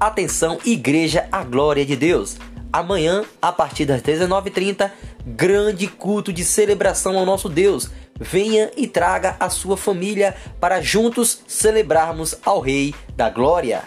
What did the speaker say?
Atenção, Igreja A Glória de Deus. Amanhã, a partir das 19h30, grande culto de celebração ao nosso Deus. Venha e traga a sua família para juntos celebrarmos ao Rei da Glória.